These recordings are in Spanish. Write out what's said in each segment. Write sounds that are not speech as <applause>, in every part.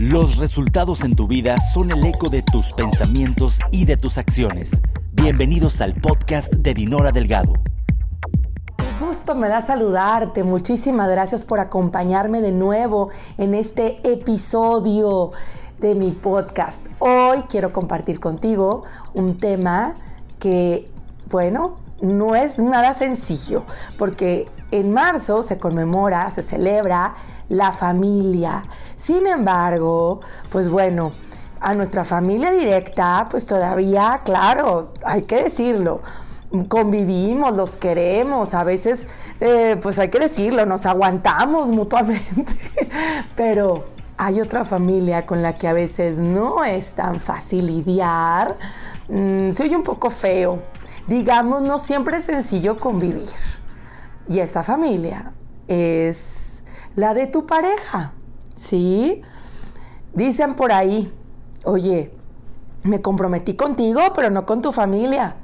Los resultados en tu vida son el eco de tus pensamientos y de tus acciones. Bienvenidos al podcast de Dinora Delgado. Gusto me da saludarte. Muchísimas gracias por acompañarme de nuevo en este episodio de mi podcast. Hoy quiero compartir contigo un tema que, bueno, no es nada sencillo, porque en marzo se conmemora, se celebra la familia. Sin embargo, pues bueno, a nuestra familia directa, pues todavía, claro, hay que decirlo, convivimos, los queremos, a veces, eh, pues hay que decirlo, nos aguantamos <laughs> mutuamente, pero hay otra familia con la que a veces no es tan fácil lidiar, mm, se oye un poco feo, digamos, no siempre es sencillo convivir. Y esa familia es la de tu pareja, ¿sí? Dicen por ahí, oye, me comprometí contigo, pero no con tu familia.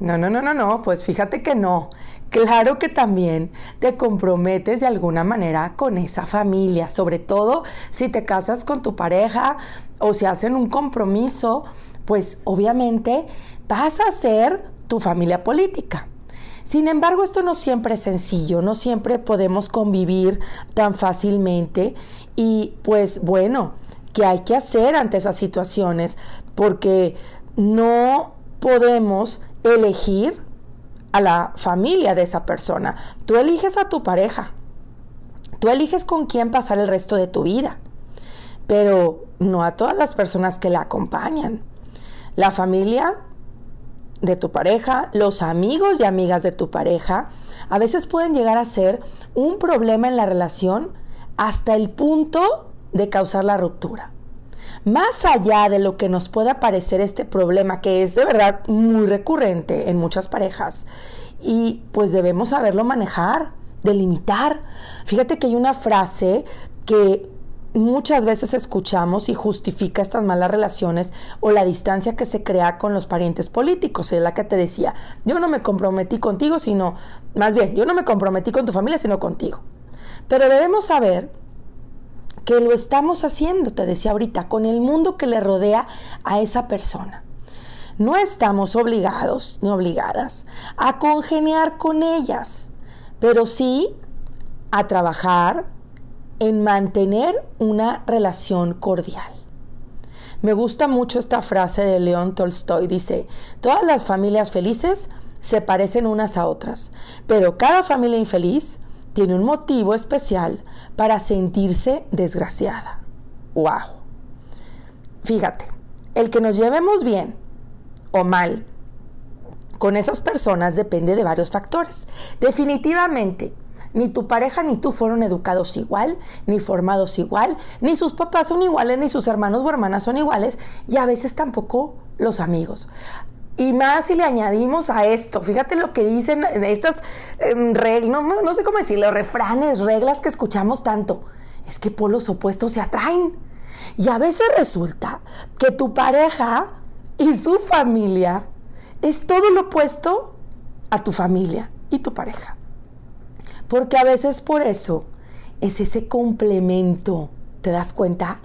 No, no, no, no, no, pues fíjate que no. Claro que también te comprometes de alguna manera con esa familia, sobre todo si te casas con tu pareja o si hacen un compromiso, pues obviamente vas a ser tu familia política. Sin embargo, esto no siempre es sencillo, no siempre podemos convivir tan fácilmente y pues bueno, ¿qué hay que hacer ante esas situaciones? Porque no podemos elegir a la familia de esa persona. Tú eliges a tu pareja. Tú eliges con quién pasar el resto de tu vida. Pero no a todas las personas que la acompañan. La familia de tu pareja, los amigos y amigas de tu pareja, a veces pueden llegar a ser un problema en la relación hasta el punto de causar la ruptura. Más allá de lo que nos pueda parecer este problema, que es de verdad muy recurrente en muchas parejas, y pues debemos saberlo manejar, delimitar. Fíjate que hay una frase que muchas veces escuchamos y justifica estas malas relaciones o la distancia que se crea con los parientes políticos. Es la que te decía, yo no me comprometí contigo, sino, más bien, yo no me comprometí con tu familia, sino contigo. Pero debemos saber que lo estamos haciendo, te decía ahorita, con el mundo que le rodea a esa persona. No estamos obligados ni obligadas a congeniar con ellas, pero sí a trabajar en mantener una relación cordial. Me gusta mucho esta frase de León Tolstoy. Dice, todas las familias felices se parecen unas a otras, pero cada familia infeliz tiene un motivo especial para sentirse desgraciada. ¡Wow! Fíjate, el que nos llevemos bien o mal con esas personas depende de varios factores. Definitivamente, ni tu pareja ni tú fueron educados igual, ni formados igual, ni sus papás son iguales, ni sus hermanos o hermanas son iguales, y a veces tampoco los amigos. Y más si le añadimos a esto, fíjate lo que dicen estas em, reglas, no, no sé cómo decirlo, refranes, reglas que escuchamos tanto. Es que polos opuestos se atraen. Y a veces resulta que tu pareja y su familia es todo lo opuesto a tu familia y tu pareja. Porque a veces por eso es ese complemento, ¿te das cuenta?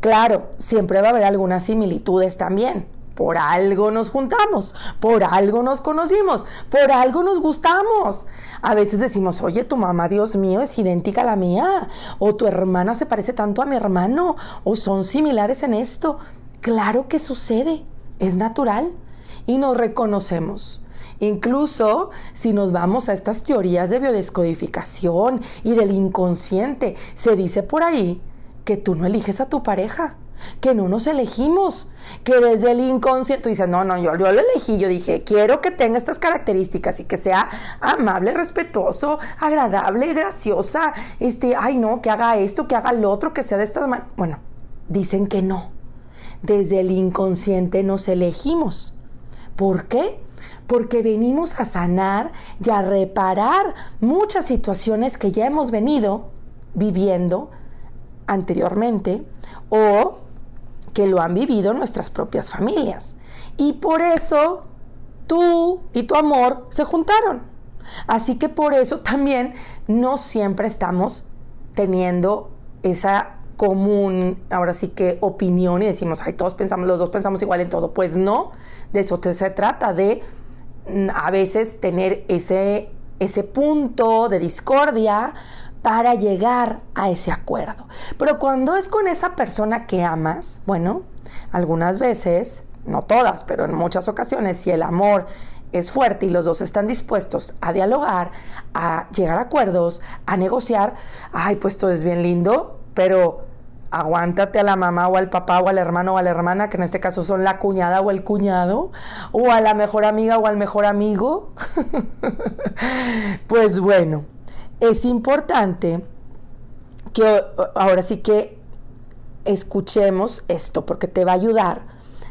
Claro, siempre va a haber algunas similitudes también. Por algo nos juntamos, por algo nos conocimos, por algo nos gustamos. A veces decimos, oye, tu mamá, Dios mío, es idéntica a la mía, o tu hermana se parece tanto a mi hermano, o son similares en esto. Claro que sucede, es natural y nos reconocemos. Incluso si nos vamos a estas teorías de biodescodificación y del inconsciente, se dice por ahí que tú no eliges a tu pareja, que no nos elegimos, que desde el inconsciente tú dices, no, no, yo, lo elegí, yo dije, quiero que tenga estas características y que sea amable, respetuoso, agradable, graciosa, este, ay no, que haga esto, que haga lo otro, que sea de estas maneras. Bueno, dicen que no. Desde el inconsciente nos elegimos. ¿Por qué? Porque venimos a sanar y a reparar muchas situaciones que ya hemos venido viviendo anteriormente o que lo han vivido nuestras propias familias. Y por eso tú y tu amor se juntaron. Así que por eso también no siempre estamos teniendo esa común, ahora sí que opinión y decimos, ay, todos pensamos, los dos pensamos igual en todo. Pues no, de eso se trata, de a veces tener ese, ese punto de discordia para llegar a ese acuerdo. Pero cuando es con esa persona que amas, bueno, algunas veces, no todas, pero en muchas ocasiones, si el amor es fuerte y los dos están dispuestos a dialogar, a llegar a acuerdos, a negociar, ay, pues todo es bien lindo, pero aguántate a la mamá o al papá o al hermano o a la hermana, que en este caso son la cuñada o el cuñado, o a la mejor amiga o al mejor amigo. <laughs> pues bueno, es importante que ahora sí que escuchemos esto, porque te va a ayudar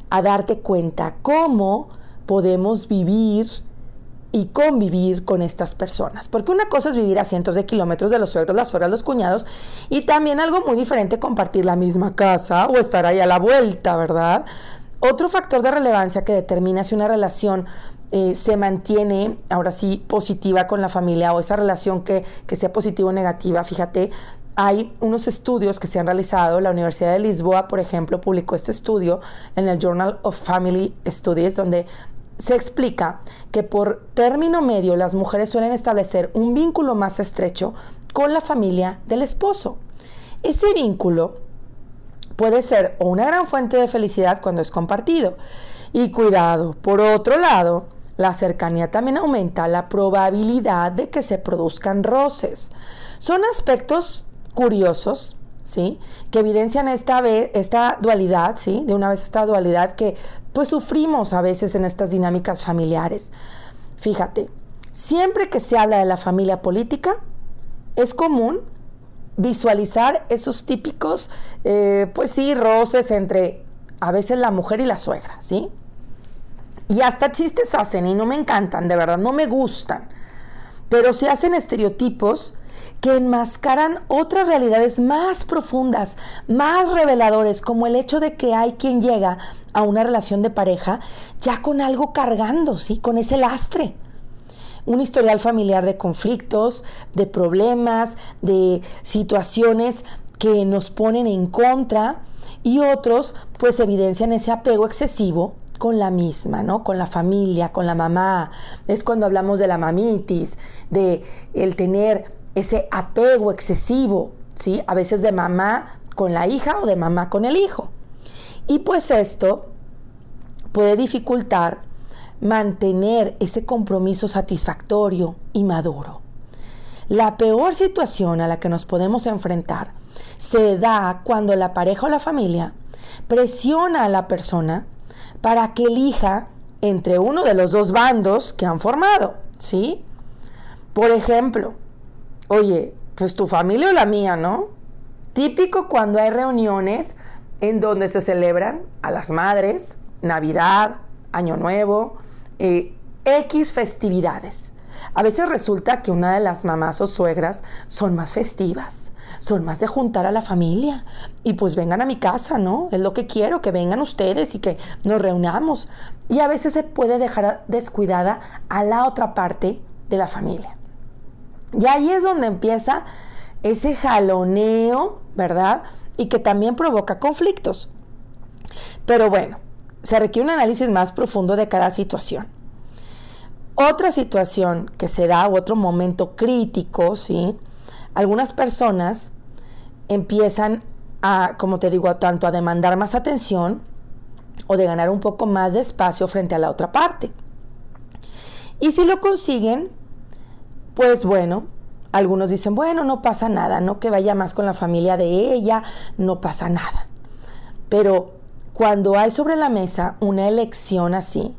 a darte cuenta cómo podemos vivir y convivir con estas personas. Porque una cosa es vivir a cientos de kilómetros de los suegros, las suegras, los cuñados, y también algo muy diferente compartir la misma casa o estar ahí a la vuelta, ¿verdad? Otro factor de relevancia que determina si una relación eh, se mantiene ahora sí positiva con la familia o esa relación que, que sea positiva o negativa, fíjate, hay unos estudios que se han realizado. La Universidad de Lisboa, por ejemplo, publicó este estudio en el Journal of Family Studies, donde se explica que por término medio las mujeres suelen establecer un vínculo más estrecho con la familia del esposo. Ese vínculo puede ser una gran fuente de felicidad cuando es compartido. Y cuidado, por otro lado, la cercanía también aumenta la probabilidad de que se produzcan roces. Son aspectos curiosos, ¿sí? Que evidencian esta, esta dualidad, ¿sí? De una vez esta dualidad que pues sufrimos a veces en estas dinámicas familiares. Fíjate, siempre que se habla de la familia política, es común visualizar esos típicos, eh, pues sí, roces entre a veces la mujer y la suegra, ¿sí? Y hasta chistes hacen y no me encantan, de verdad, no me gustan. Pero se hacen estereotipos que enmascaran otras realidades más profundas, más reveladores, como el hecho de que hay quien llega a una relación de pareja ya con algo cargando, ¿sí? Con ese lastre. Un historial familiar de conflictos, de problemas, de situaciones que nos ponen en contra y otros pues evidencian ese apego excesivo con la misma, ¿no? Con la familia, con la mamá. Es cuando hablamos de la mamitis, de el tener ese apego excesivo, ¿sí? A veces de mamá con la hija o de mamá con el hijo. Y pues esto puede dificultar mantener ese compromiso satisfactorio y maduro. La peor situación a la que nos podemos enfrentar se da cuando la pareja o la familia presiona a la persona para que elija entre uno de los dos bandos que han formado, ¿sí? Por ejemplo, oye, pues tu familia o la mía, ¿no? Típico cuando hay reuniones en donde se celebran a las madres, Navidad, Año Nuevo, eh, X festividades. A veces resulta que una de las mamás o suegras son más festivas, son más de juntar a la familia y pues vengan a mi casa, ¿no? Es lo que quiero, que vengan ustedes y que nos reunamos. Y a veces se puede dejar descuidada a la otra parte de la familia. Y ahí es donde empieza ese jaloneo, ¿verdad? Y que también provoca conflictos. Pero bueno, se requiere un análisis más profundo de cada situación. Otra situación que se da, otro momento crítico, ¿sí? Algunas personas empiezan a, como te digo, tanto a demandar más atención o de ganar un poco más de espacio frente a la otra parte. Y si lo consiguen, pues bueno, algunos dicen, bueno, no pasa nada, no que vaya más con la familia de ella, no pasa nada. Pero cuando hay sobre la mesa una elección así,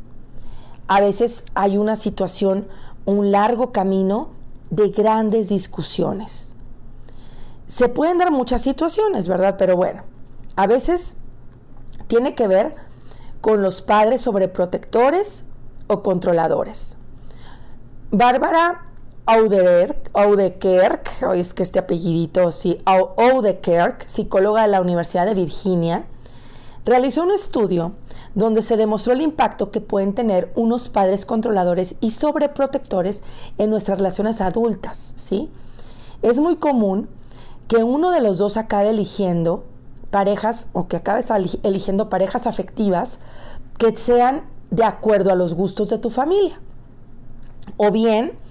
a veces hay una situación, un largo camino de grandes discusiones. Se pueden dar muchas situaciones, ¿verdad? Pero bueno, a veces tiene que ver con los padres sobreprotectores o controladores. Bárbara Audekerk, es que este sí, psicóloga de la Universidad de Virginia, realizó un estudio donde se demostró el impacto que pueden tener unos padres controladores y sobreprotectores en nuestras relaciones adultas, ¿sí? Es muy común que uno de los dos acabe eligiendo parejas o que acabes eligiendo parejas afectivas que sean de acuerdo a los gustos de tu familia. O bien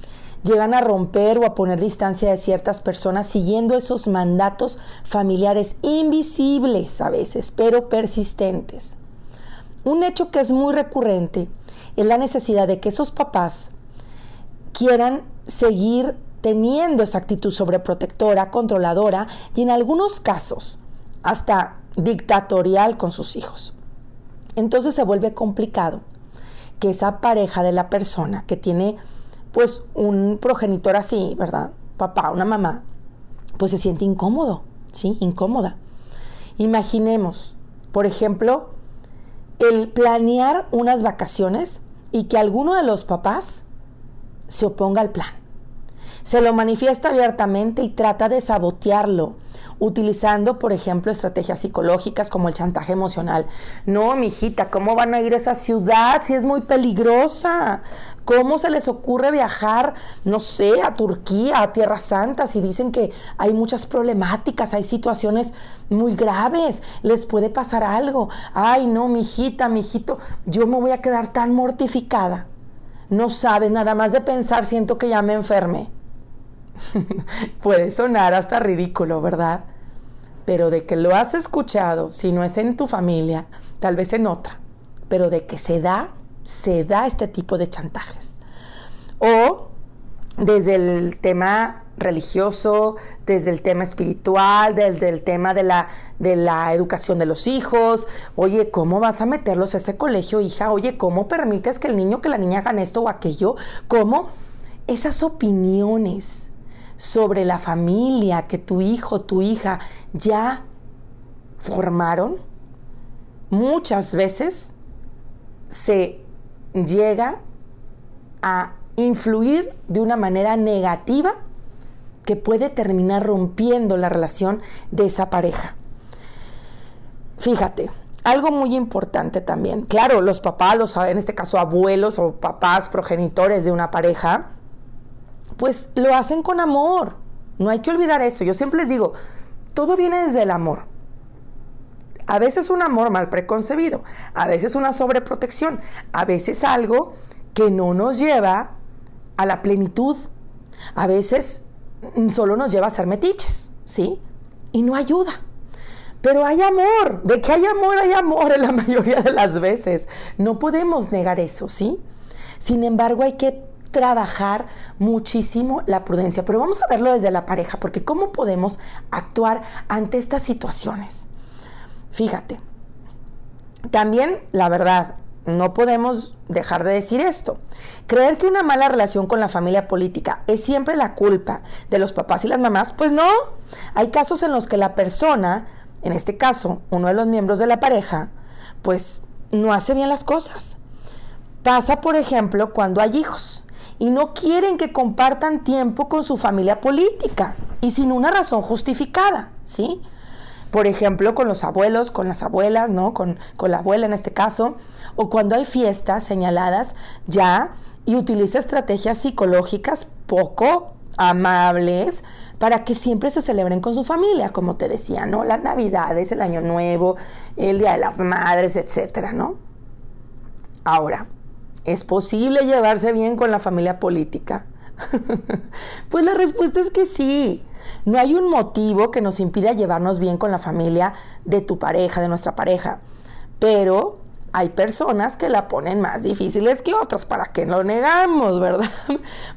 llegan a romper o a poner distancia de ciertas personas siguiendo esos mandatos familiares invisibles a veces, pero persistentes. Un hecho que es muy recurrente es la necesidad de que esos papás quieran seguir teniendo esa actitud sobreprotectora, controladora y en algunos casos hasta dictatorial con sus hijos. Entonces se vuelve complicado que esa pareja de la persona que tiene pues un progenitor así, ¿verdad? Papá, una mamá, pues se siente incómodo, ¿sí? Incómoda. Imaginemos, por ejemplo, el planear unas vacaciones y que alguno de los papás se oponga al plan. Se lo manifiesta abiertamente y trata de sabotearlo, utilizando, por ejemplo, estrategias psicológicas como el chantaje emocional. No, mijita, ¿cómo van a ir a esa ciudad si es muy peligrosa? ¿Cómo se les ocurre viajar, no sé, a Turquía, a Tierra Santa, si dicen que hay muchas problemáticas, hay situaciones muy graves, les puede pasar algo? Ay, no, mijita, mijito, yo me voy a quedar tan mortificada. No sabes, nada más de pensar siento que ya me enfermé. <laughs> Puede sonar hasta ridículo, ¿verdad? Pero de que lo has escuchado, si no es en tu familia, tal vez en otra, pero de que se da, se da este tipo de chantajes. O desde el tema religioso, desde el tema espiritual, desde el tema de la, de la educación de los hijos. Oye, ¿cómo vas a meterlos a ese colegio, hija? Oye, ¿cómo permites que el niño, que la niña hagan esto o aquello? ¿Cómo? Esas opiniones sobre la familia que tu hijo, tu hija ya formaron, muchas veces se llega a influir de una manera negativa que puede terminar rompiendo la relación de esa pareja. Fíjate, algo muy importante también. Claro, los papás, los, en este caso abuelos o papás progenitores de una pareja, pues lo hacen con amor. No hay que olvidar eso. Yo siempre les digo, todo viene desde el amor. A veces un amor mal preconcebido, a veces una sobreprotección, a veces algo que no nos lleva a la plenitud, a veces solo nos lleva a ser metiches, ¿sí? Y no ayuda. Pero hay amor, de que hay amor, hay amor en la <laughs> mayoría de las veces. No podemos negar eso, ¿sí? Sin embargo, hay que trabajar muchísimo la prudencia, pero vamos a verlo desde la pareja, porque ¿cómo podemos actuar ante estas situaciones? Fíjate, también la verdad, no podemos dejar de decir esto. Creer que una mala relación con la familia política es siempre la culpa de los papás y las mamás, pues no. Hay casos en los que la persona, en este caso uno de los miembros de la pareja, pues no hace bien las cosas. Pasa, por ejemplo, cuando hay hijos y no quieren que compartan tiempo con su familia política y sin una razón justificada, ¿sí? Por ejemplo, con los abuelos, con las abuelas, ¿no? Con, con la abuela en este caso, o cuando hay fiestas señaladas ya y utiliza estrategias psicológicas poco amables para que siempre se celebren con su familia, como te decía, ¿no? Las navidades, el año nuevo, el Día de las Madres, etcétera, ¿no? Ahora, ¿Es posible llevarse bien con la familia política? <laughs> pues la respuesta es que sí. No hay un motivo que nos impida llevarnos bien con la familia de tu pareja, de nuestra pareja. Pero hay personas que la ponen más difíciles que otras, ¿para que lo negamos, <laughs> verdad?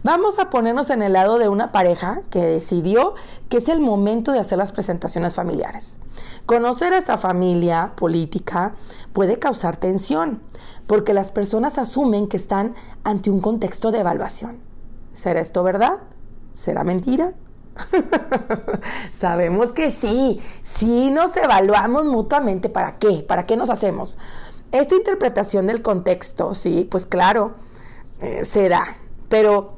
Vamos a ponernos en el lado de una pareja que decidió que es el momento de hacer las presentaciones familiares. Conocer a esa familia política puede causar tensión, porque las personas asumen que están ante un contexto de evaluación. ¿Será esto verdad? ¿Será mentira? <laughs> Sabemos que sí, sí nos evaluamos mutuamente. ¿Para qué? ¿Para qué nos hacemos? Esta interpretación del contexto, sí, pues claro, eh, se da, pero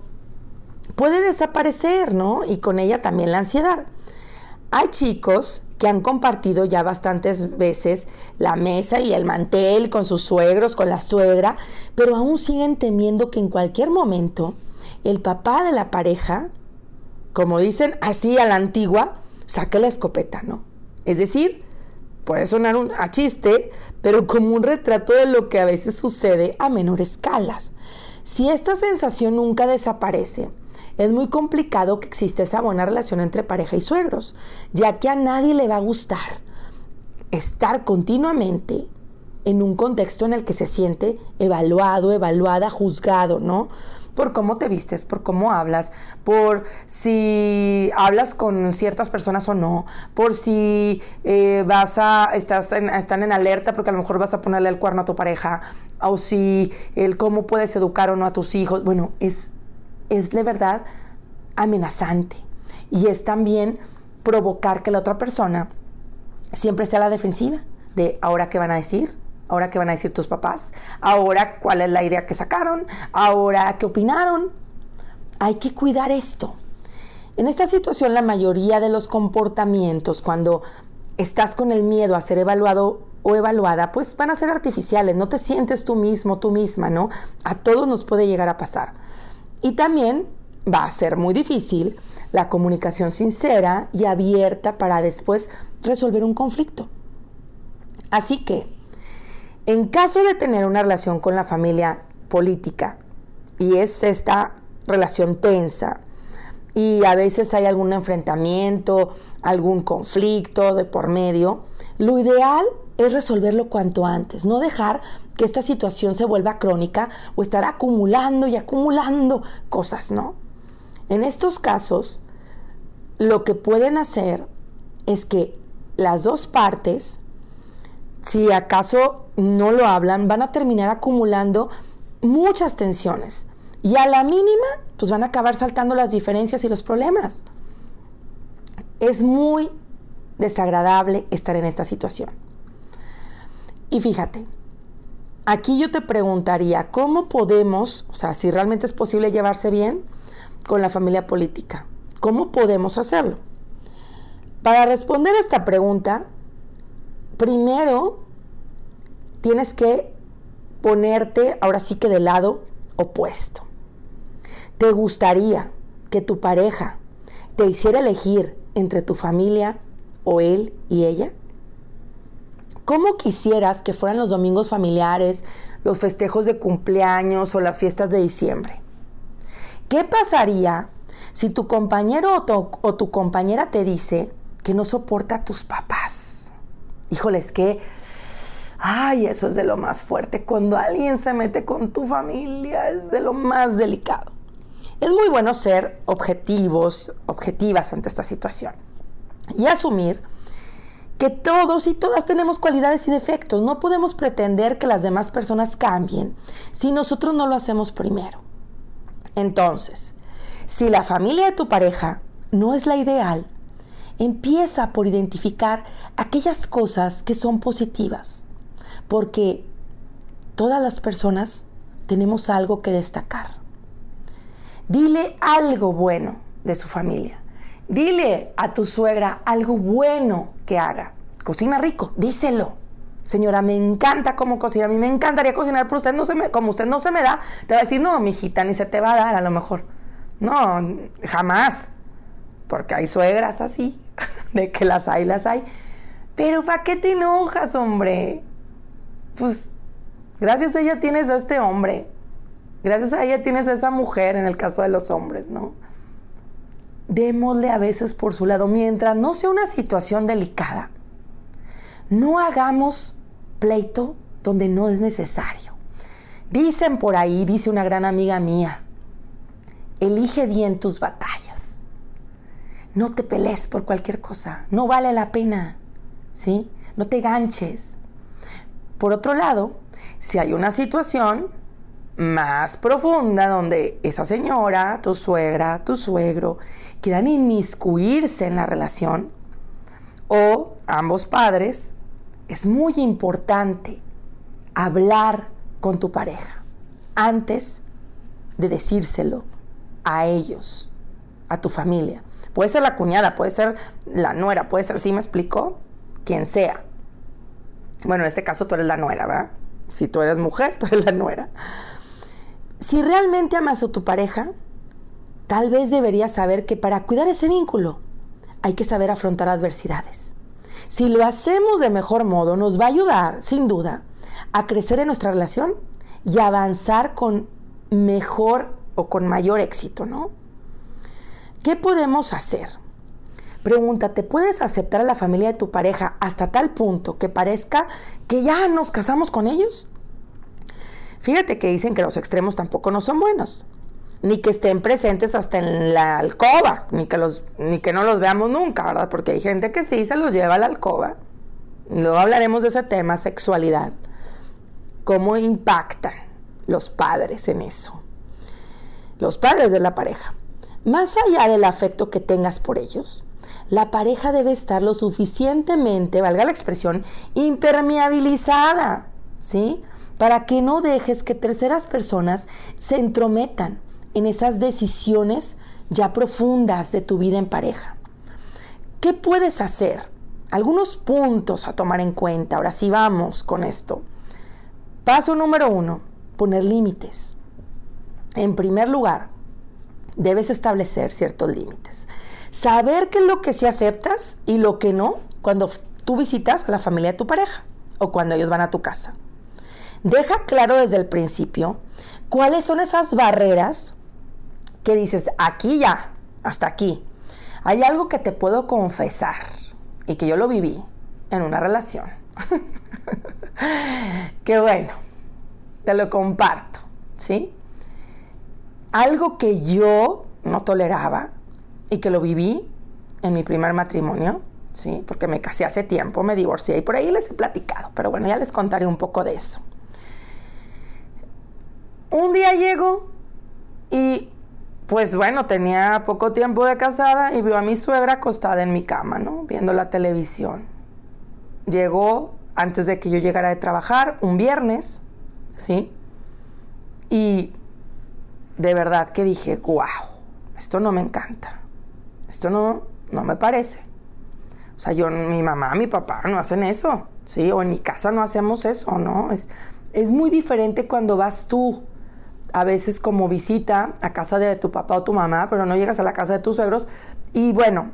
puede desaparecer, ¿no? Y con ella también la ansiedad. Hay chicos que han compartido ya bastantes veces la mesa y el mantel con sus suegros, con la suegra, pero aún siguen temiendo que en cualquier momento el papá de la pareja, como dicen así a la antigua, saque la escopeta, ¿no? Es decir, puede sonar un, a chiste, pero como un retrato de lo que a veces sucede a menor escalas. Si esta sensación nunca desaparece, es muy complicado que exista esa buena relación entre pareja y suegros, ya que a nadie le va a gustar estar continuamente en un contexto en el que se siente evaluado, evaluada, juzgado, ¿no? Por cómo te vistes, por cómo hablas, por si hablas con ciertas personas o no, por si eh, vas a, estás en, están en alerta porque a lo mejor vas a ponerle el cuerno a tu pareja, o si el cómo puedes educar o no a tus hijos. Bueno, es, es de verdad amenazante y es también provocar que la otra persona siempre esté a la defensiva de ahora qué van a decir, ahora qué van a decir tus papás, ahora cuál es la idea que sacaron, ahora qué opinaron. Hay que cuidar esto. En esta situación la mayoría de los comportamientos cuando estás con el miedo a ser evaluado o evaluada, pues van a ser artificiales, no te sientes tú mismo, tú misma, ¿no? A todos nos puede llegar a pasar. Y también va a ser muy difícil la comunicación sincera y abierta para después resolver un conflicto. Así que, en caso de tener una relación con la familia política y es esta relación tensa y a veces hay algún enfrentamiento, algún conflicto de por medio, lo ideal es resolverlo cuanto antes, no dejar que esta situación se vuelva crónica o estar acumulando y acumulando cosas, ¿no? En estos casos, lo que pueden hacer es que las dos partes, si acaso no lo hablan, van a terminar acumulando muchas tensiones. Y a la mínima, pues van a acabar saltando las diferencias y los problemas. Es muy desagradable estar en esta situación. Y fíjate, aquí yo te preguntaría, ¿cómo podemos, o sea, si realmente es posible llevarse bien con la familia política? ¿Cómo podemos hacerlo? Para responder esta pregunta, primero tienes que ponerte ahora sí que del lado opuesto. ¿Te gustaría que tu pareja te hiciera elegir entre tu familia o él y ella? ¿Cómo quisieras que fueran los domingos familiares, los festejos de cumpleaños o las fiestas de diciembre? ¿Qué pasaría si tu compañero o tu, compañera te dice que no soporta a tus papás, híjoles, que, ay, eso es de lo más fuerte. Cuando alguien se mete con tu familia es de lo más delicado. Es muy bueno ser objetivos, objetivas ante esta situación y asumir que todos y todas tenemos cualidades y defectos. No podemos pretender que las demás personas cambien si nosotros no lo hacemos primero. Entonces, si la familia de tu pareja no es la ideal, empieza por identificar aquellas cosas que son positivas, porque todas las personas tenemos algo que destacar. Dile algo bueno de su familia. Dile a tu suegra algo bueno que haga. Cocina rico, díselo. Señora, me encanta cómo cocina. A mí me encantaría cocinar, pero usted no se me, como usted no se me da, te va a decir, no, mijita, ni se te va a dar a lo mejor. No, jamás. Porque hay suegras así, <laughs> de que las hay, las hay. Pero ¿para qué te enojas, hombre? Pues gracias a ella tienes a este hombre. Gracias a ella tienes a esa mujer en el caso de los hombres, ¿no? Démosle a veces por su lado, mientras no sea una situación delicada. No hagamos pleito donde no es necesario. Dicen por ahí, dice una gran amiga mía, Elige bien tus batallas. No te pelees por cualquier cosa. No vale la pena. ¿Sí? No te ganches. Por otro lado, si hay una situación más profunda donde esa señora, tu suegra, tu suegro quieran inmiscuirse en la relación o ambos padres, es muy importante hablar con tu pareja antes de decírselo a ellos, a tu familia. Puede ser la cuñada, puede ser la nuera, puede ser, ¿sí me explicó? Quien sea. Bueno, en este caso tú eres la nuera, ¿verdad? Si tú eres mujer, <laughs> tú eres la nuera. Si realmente amas a tu pareja, tal vez deberías saber que para cuidar ese vínculo hay que saber afrontar adversidades. Si lo hacemos de mejor modo, nos va a ayudar, sin duda, a crecer en nuestra relación y avanzar con mejor o con mayor éxito, ¿no? ¿Qué podemos hacer? Pregúntate, ¿puedes aceptar a la familia de tu pareja hasta tal punto que parezca que ya nos casamos con ellos? Fíjate que dicen que los extremos tampoco no son buenos, ni que estén presentes hasta en la alcoba, ni que, los, ni que no los veamos nunca, ¿verdad? Porque hay gente que sí se los lleva a la alcoba. Luego hablaremos de ese tema, sexualidad. ¿Cómo impactan los padres en eso? Los padres de la pareja. Más allá del afecto que tengas por ellos, la pareja debe estar lo suficientemente, valga la expresión, impermeabilizada, ¿sí? Para que no dejes que terceras personas se entrometan en esas decisiones ya profundas de tu vida en pareja. ¿Qué puedes hacer? Algunos puntos a tomar en cuenta. Ahora sí vamos con esto. Paso número uno, poner límites. En primer lugar, debes establecer ciertos límites. Saber qué es lo que sí aceptas y lo que no cuando tú visitas a la familia de tu pareja o cuando ellos van a tu casa. Deja claro desde el principio cuáles son esas barreras que dices, aquí ya, hasta aquí. Hay algo que te puedo confesar y que yo lo viví en una relación. <laughs> Qué bueno, te lo comparto, ¿sí? Algo que yo no toleraba y que lo viví en mi primer matrimonio, ¿sí? Porque me casé hace tiempo, me divorcié y por ahí les he platicado, pero bueno, ya les contaré un poco de eso. Un día llego y pues bueno, tenía poco tiempo de casada y vio a mi suegra acostada en mi cama, ¿no? Viendo la televisión. Llegó antes de que yo llegara de trabajar, un viernes, ¿sí? Y de verdad que dije, wow, esto no me encanta. Esto no, no me parece. O sea, yo, mi mamá, mi papá no hacen eso, ¿sí? O en mi casa no hacemos eso, ¿no? Es, es muy diferente cuando vas tú a veces como visita a casa de tu papá o tu mamá, pero no llegas a la casa de tus suegros. Y bueno,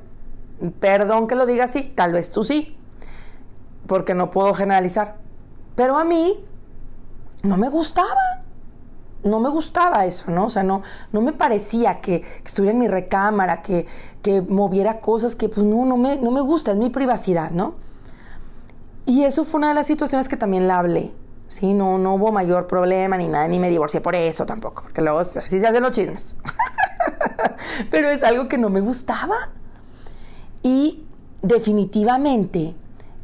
perdón que lo diga así, tal vez tú sí, porque no puedo generalizar. Pero a mí no me gustaba. No me gustaba eso, ¿no? O sea, no, no me parecía que, estuviera en mi recámara, que, que, moviera cosas que, pues, no, no me, no me gusta, es mi privacidad, ¿no? Y eso fue una de las situaciones que también la hablé. Sí, no, no hubo mayor problema ni nada, ni me divorcié por eso tampoco, porque luego así se hacen los chismes. <laughs> Pero es algo que no me gustaba. Y definitivamente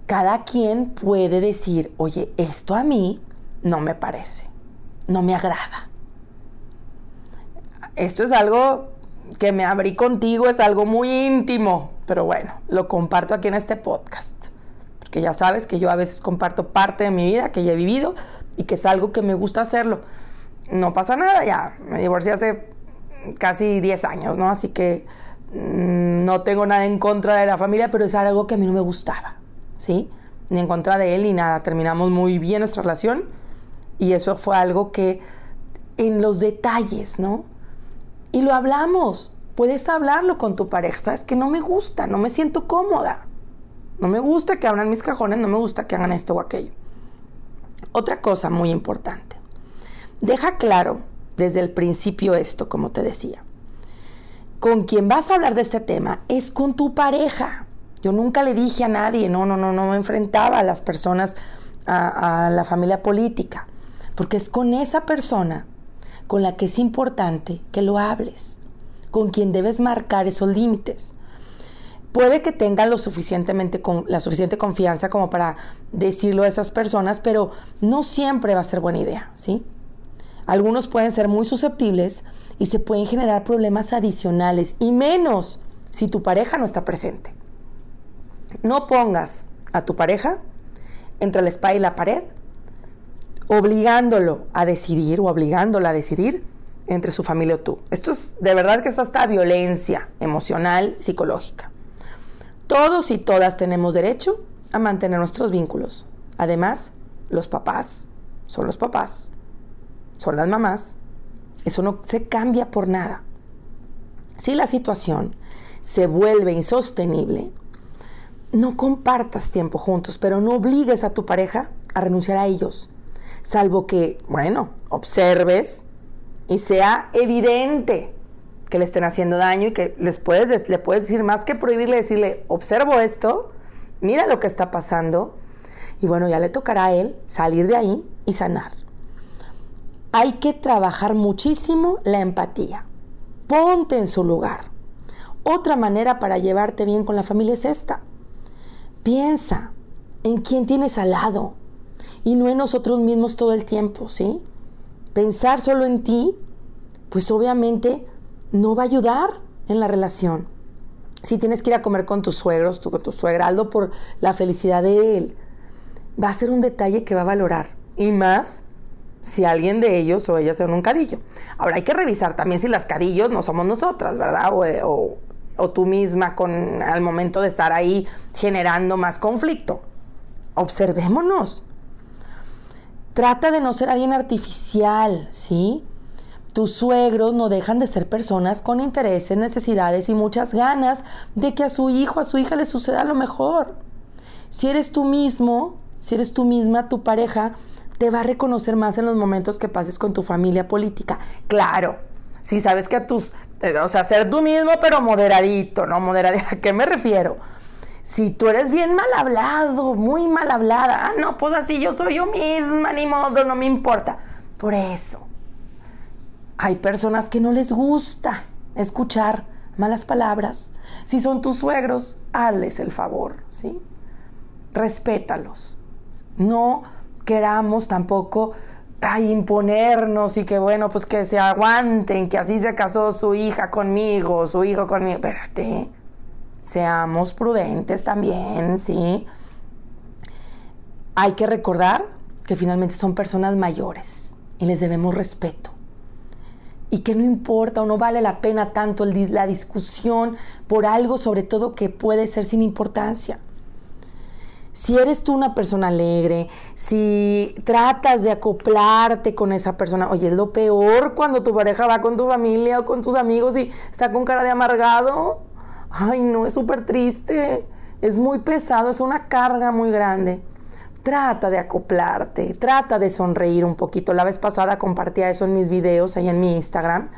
cada quien puede decir, oye, esto a mí no me parece, no me agrada. Esto es algo que me abrí contigo, es algo muy íntimo, pero bueno, lo comparto aquí en este podcast que ya sabes que yo a veces comparto parte de mi vida que ya he vivido y que es algo que me gusta hacerlo. No pasa nada, ya me divorcié hace casi 10 años, ¿no? Así que mm, no tengo nada en contra de la familia, pero es algo que a mí no me gustaba, ¿sí? Ni en contra de él ni nada. Terminamos muy bien nuestra relación y eso fue algo que en los detalles, ¿no? Y lo hablamos. Puedes hablarlo con tu pareja. Sabes que no me gusta, no me siento cómoda. No me gusta que abran mis cajones, no me gusta que hagan esto o aquello. Otra cosa muy importante. Deja claro desde el principio esto, como te decía. Con quien vas a hablar de este tema es con tu pareja. Yo nunca le dije a nadie, no, no, no, no me enfrentaba a las personas, a, a la familia política, porque es con esa persona con la que es importante que lo hables, con quien debes marcar esos límites puede que tengan lo suficientemente con, la suficiente confianza como para decirlo a esas personas, pero no siempre va a ser buena idea, ¿sí? Algunos pueden ser muy susceptibles y se pueden generar problemas adicionales y menos si tu pareja no está presente. No pongas a tu pareja entre la espada y la pared, obligándolo a decidir o obligándola a decidir entre su familia o tú. Esto es de verdad que es hasta violencia emocional, psicológica. Todos y todas tenemos derecho a mantener nuestros vínculos. Además, los papás son los papás, son las mamás. Eso no se cambia por nada. Si la situación se vuelve insostenible, no compartas tiempo juntos, pero no obligues a tu pareja a renunciar a ellos, salvo que, bueno, observes y sea evidente que le estén haciendo daño y que les puedes, le puedes decir más que prohibirle, decirle, observo esto, mira lo que está pasando, y bueno, ya le tocará a él salir de ahí y sanar. Hay que trabajar muchísimo la empatía. Ponte en su lugar. Otra manera para llevarte bien con la familia es esta. Piensa en quién tienes al lado y no en nosotros mismos todo el tiempo, ¿sí? Pensar solo en ti, pues obviamente no va a ayudar en la relación. Si tienes que ir a comer con tus suegros, con tu suegra, algo por la felicidad de él, va a ser un detalle que va a valorar. Y más si alguien de ellos o ellas son un cadillo. Ahora hay que revisar también si las cadillos no somos nosotras, ¿verdad? O, o tú misma con al momento de estar ahí generando más conflicto. Observémonos. Trata de no ser alguien artificial, ¿sí? Tus suegros no dejan de ser personas con intereses, necesidades y muchas ganas de que a su hijo, a su hija le suceda lo mejor. Si eres tú mismo, si eres tú misma, tu pareja te va a reconocer más en los momentos que pases con tu familia política. Claro, si sabes que a tus, eh, o sea, ser tú mismo, pero moderadito, ¿no? Moderadito, ¿a qué me refiero? Si tú eres bien mal hablado, muy mal hablada, ah, no, pues así yo soy yo misma, ni modo, no me importa. Por eso, hay personas que no les gusta escuchar malas palabras. Si son tus suegros, hazles el favor, ¿sí? Respétalos. No queramos tampoco imponernos y que bueno, pues que se aguanten, que así se casó su hija conmigo, su hijo conmigo. Espérate, seamos prudentes también, ¿sí? Hay que recordar que finalmente son personas mayores y les debemos respeto. Y que no importa o no vale la pena tanto la discusión por algo, sobre todo que puede ser sin importancia. Si eres tú una persona alegre, si tratas de acoplarte con esa persona, oye, es lo peor cuando tu pareja va con tu familia o con tus amigos y está con cara de amargado. Ay, no, es súper triste, es muy pesado, es una carga muy grande. Trata de acoplarte, trata de sonreír un poquito. La vez pasada compartía eso en mis videos, ahí en mi Instagram,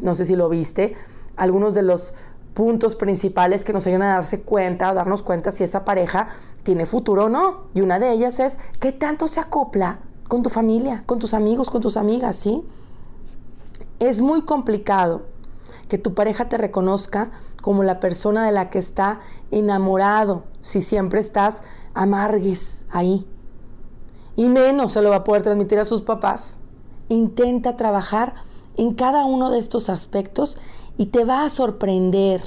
no sé si lo viste, algunos de los puntos principales que nos ayudan a darse cuenta, a darnos cuenta si esa pareja tiene futuro o no. Y una de ellas es qué tanto se acopla con tu familia, con tus amigos, con tus amigas, ¿sí? Es muy complicado que tu pareja te reconozca como la persona de la que está enamorado si siempre estás amargues ahí. Y menos se lo va a poder transmitir a sus papás. Intenta trabajar en cada uno de estos aspectos y te va a sorprender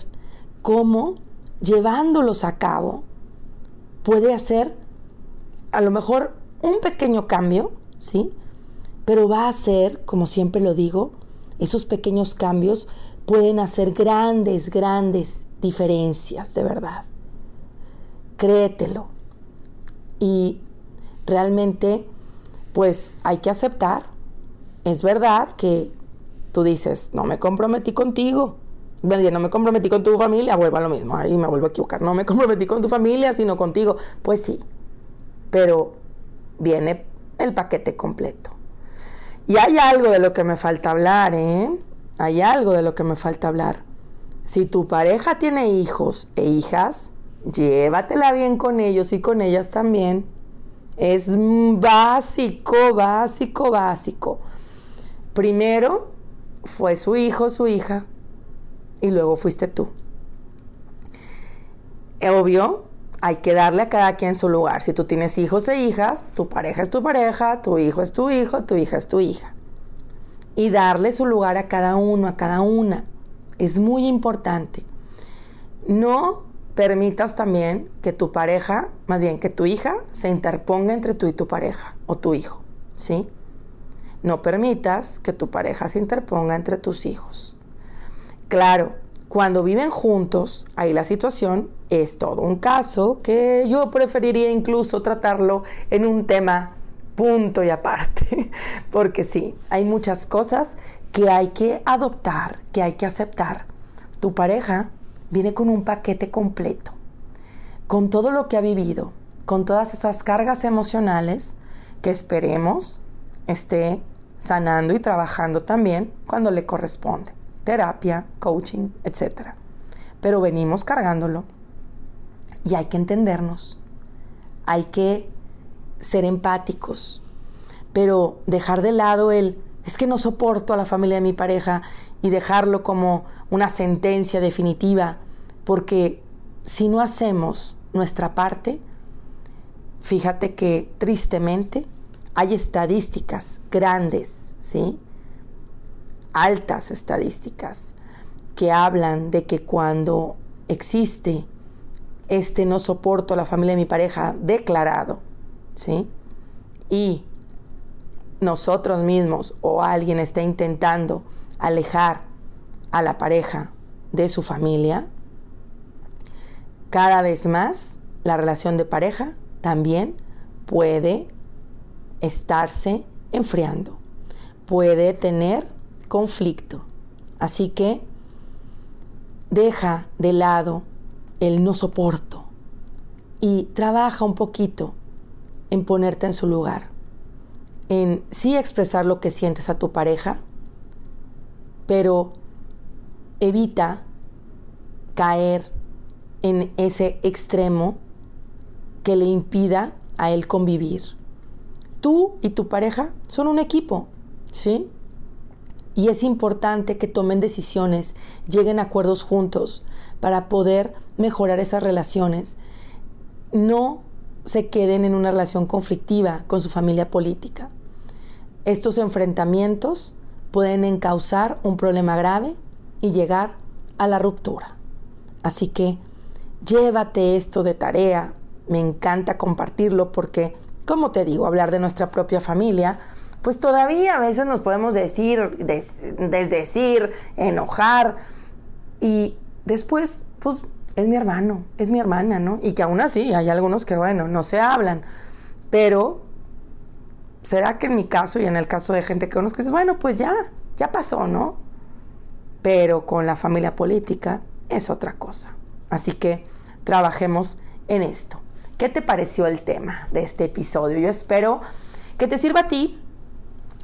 cómo llevándolos a cabo puede hacer a lo mejor un pequeño cambio, ¿sí? Pero va a ser, como siempre lo digo, esos pequeños cambios pueden hacer grandes, grandes diferencias, de verdad. Créetelo. Y realmente, pues hay que aceptar. Es verdad que tú dices, no me comprometí contigo. No me comprometí con tu familia, vuelvo a lo mismo, ahí me vuelvo a equivocar. No me comprometí con tu familia, sino contigo. Pues sí, pero viene el paquete completo. Y hay algo de lo que me falta hablar, ¿eh? Hay algo de lo que me falta hablar. Si tu pareja tiene hijos e hijas, llévatela bien con ellos y con ellas también. Es básico, básico, básico. Primero, fue su hijo, su hija, y luego fuiste tú. Obvio, hay que darle a cada quien su lugar. Si tú tienes hijos e hijas, tu pareja es tu pareja, tu hijo es tu hijo, tu hija es tu hija. Y darle su lugar a cada uno, a cada una. Es muy importante. No permitas también que tu pareja, más bien que tu hija, se interponga entre tú y tu pareja o tu hijo. ¿Sí? No permitas que tu pareja se interponga entre tus hijos. Claro, cuando viven juntos, ahí la situación es todo un caso que yo preferiría incluso tratarlo en un tema punto y aparte, <laughs> porque sí, hay muchas cosas que hay que adoptar, que hay que aceptar. Tu pareja viene con un paquete completo, con todo lo que ha vivido, con todas esas cargas emocionales que esperemos esté sanando y trabajando también cuando le corresponde. Terapia, coaching, etc. Pero venimos cargándolo y hay que entendernos. Hay que ser empáticos. Pero dejar de lado el, es que no soporto a la familia de mi pareja y dejarlo como una sentencia definitiva. Porque si no hacemos nuestra parte, fíjate que tristemente hay estadísticas grandes, ¿sí? Altas estadísticas que hablan de que cuando existe este no soporto a la familia de mi pareja declarado, ¿sí? Y nosotros mismos o alguien está intentando alejar a la pareja de su familia, cada vez más la relación de pareja también puede estarse enfriando, puede tener conflicto. Así que deja de lado el no soporto y trabaja un poquito en ponerte en su lugar, en sí expresar lo que sientes a tu pareja, pero evita caer en ese extremo que le impida a él convivir. Tú y tu pareja son un equipo, ¿sí? Y es importante que tomen decisiones, lleguen a acuerdos juntos para poder mejorar esas relaciones. No se queden en una relación conflictiva con su familia política. Estos enfrentamientos pueden encauzar un problema grave y llegar a la ruptura. Así que llévate esto de tarea. Me encanta compartirlo porque, como te digo, hablar de nuestra propia familia, pues todavía a veces nos podemos decir, desdecir, enojar y después, pues es mi hermano, es mi hermana, ¿no? Y que aún así hay algunos que, bueno, no se hablan, pero ¿será que en mi caso y en el caso de gente que conozco, es bueno, pues ya, ya pasó, ¿no? Pero con la familia política es otra cosa. Así que trabajemos en esto. ¿Qué te pareció el tema de este episodio? Yo espero que te sirva a ti.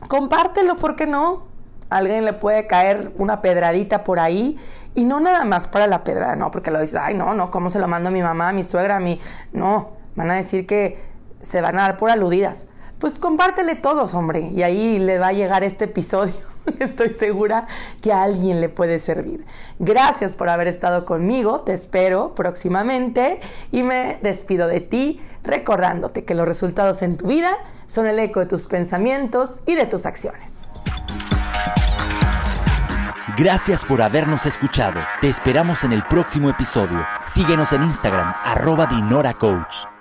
Compártelo, ¿por qué no? alguien le puede caer una pedradita por ahí y no nada más para la pedrada, no, porque lo dices, ay, no, no, ¿cómo se lo mando a mi mamá, a mi suegra, a mi... No, van a decir que se van a dar por aludidas. Pues compártele todos, hombre, y ahí le va a llegar este episodio. <laughs> Estoy segura que a alguien le puede servir. Gracias por haber estado conmigo, te espero próximamente y me despido de ti recordándote que los resultados en tu vida son el eco de tus pensamientos y de tus acciones. Gracias por habernos escuchado. Te esperamos en el próximo episodio. Síguenos en Instagram, arroba Dinora Coach.